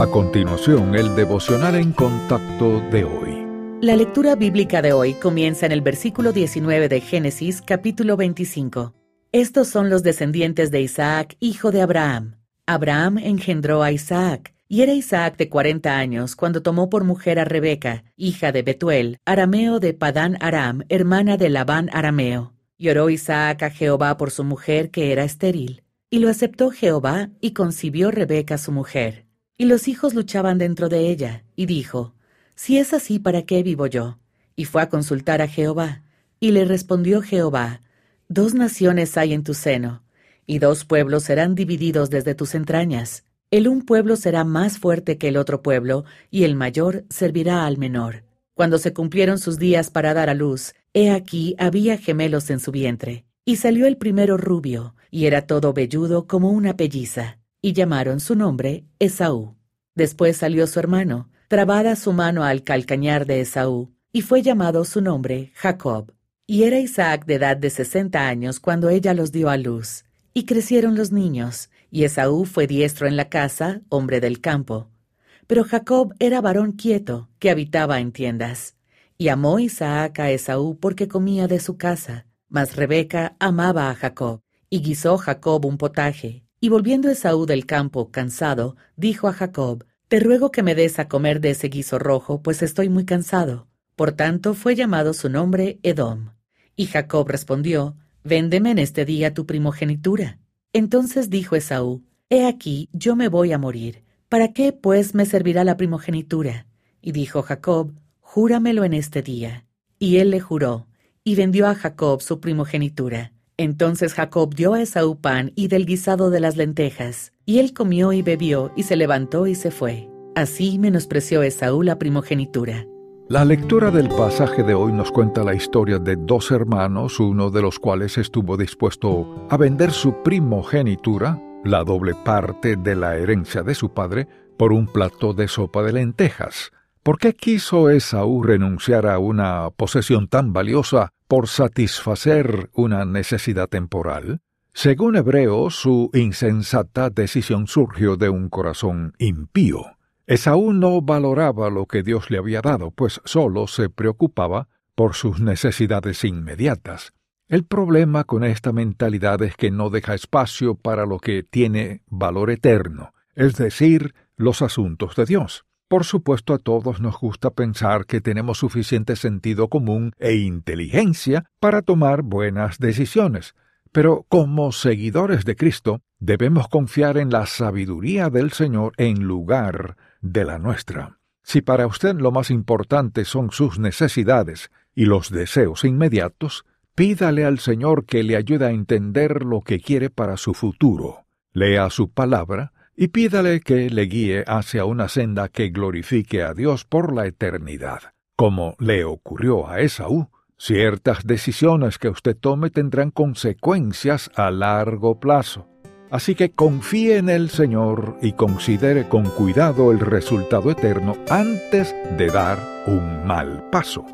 A continuación, el devocional en contacto de hoy. La lectura bíblica de hoy comienza en el versículo 19 de Génesis capítulo 25. Estos son los descendientes de Isaac, hijo de Abraham. Abraham engendró a Isaac, y era Isaac de cuarenta años cuando tomó por mujer a Rebeca, hija de Betuel, arameo de Padán Aram, hermana de Labán arameo. Y oró Isaac a Jehová por su mujer que era estéril. Y lo aceptó Jehová, y concibió Rebeca su mujer. Y los hijos luchaban dentro de ella, y dijo, Si es así, ¿para qué vivo yo? Y fue a consultar a Jehová. Y le respondió Jehová, Dos naciones hay en tu seno, y dos pueblos serán divididos desde tus entrañas. El un pueblo será más fuerte que el otro pueblo, y el mayor servirá al menor. Cuando se cumplieron sus días para dar a luz, he aquí había gemelos en su vientre. Y salió el primero rubio, y era todo velludo como una pelliza y llamaron su nombre Esaú. Después salió su hermano, trabada su mano al calcañar de Esaú, y fue llamado su nombre Jacob. Y era Isaac de edad de sesenta años cuando ella los dio a luz. Y crecieron los niños, y Esaú fue diestro en la casa, hombre del campo. Pero Jacob era varón quieto, que habitaba en tiendas. Y amó Isaac a Esaú porque comía de su casa, mas Rebeca amaba a Jacob. Y guisó Jacob un potaje, y volviendo Esaú del campo, cansado, dijo a Jacob, Te ruego que me des a comer de ese guiso rojo, pues estoy muy cansado. Por tanto fue llamado su nombre Edom. Y Jacob respondió, Véndeme en este día tu primogenitura. Entonces dijo Esaú, He aquí, yo me voy a morir. ¿Para qué, pues, me servirá la primogenitura? Y dijo Jacob, Júramelo en este día. Y él le juró, y vendió a Jacob su primogenitura. Entonces Jacob dio a Esaú pan y del guisado de las lentejas, y él comió y bebió, y se levantó y se fue. Así menospreció Esaú la primogenitura. La lectura del pasaje de hoy nos cuenta la historia de dos hermanos, uno de los cuales estuvo dispuesto a vender su primogenitura, la doble parte de la herencia de su padre, por un plato de sopa de lentejas. ¿Por qué quiso Esaú renunciar a una posesión tan valiosa por satisfacer una necesidad temporal? Según Hebreo, su insensata decisión surgió de un corazón impío. Esaú no valoraba lo que Dios le había dado, pues solo se preocupaba por sus necesidades inmediatas. El problema con esta mentalidad es que no deja espacio para lo que tiene valor eterno, es decir, los asuntos de Dios. Por supuesto, a todos nos gusta pensar que tenemos suficiente sentido común e inteligencia para tomar buenas decisiones, pero como seguidores de Cristo debemos confiar en la sabiduría del Señor en lugar de la nuestra. Si para usted lo más importante son sus necesidades y los deseos inmediatos, pídale al Señor que le ayude a entender lo que quiere para su futuro. Lea su palabra y pídale que le guíe hacia una senda que glorifique a Dios por la eternidad. Como le ocurrió a Esaú, ciertas decisiones que usted tome tendrán consecuencias a largo plazo. Así que confíe en el Señor y considere con cuidado el resultado eterno antes de dar un mal paso.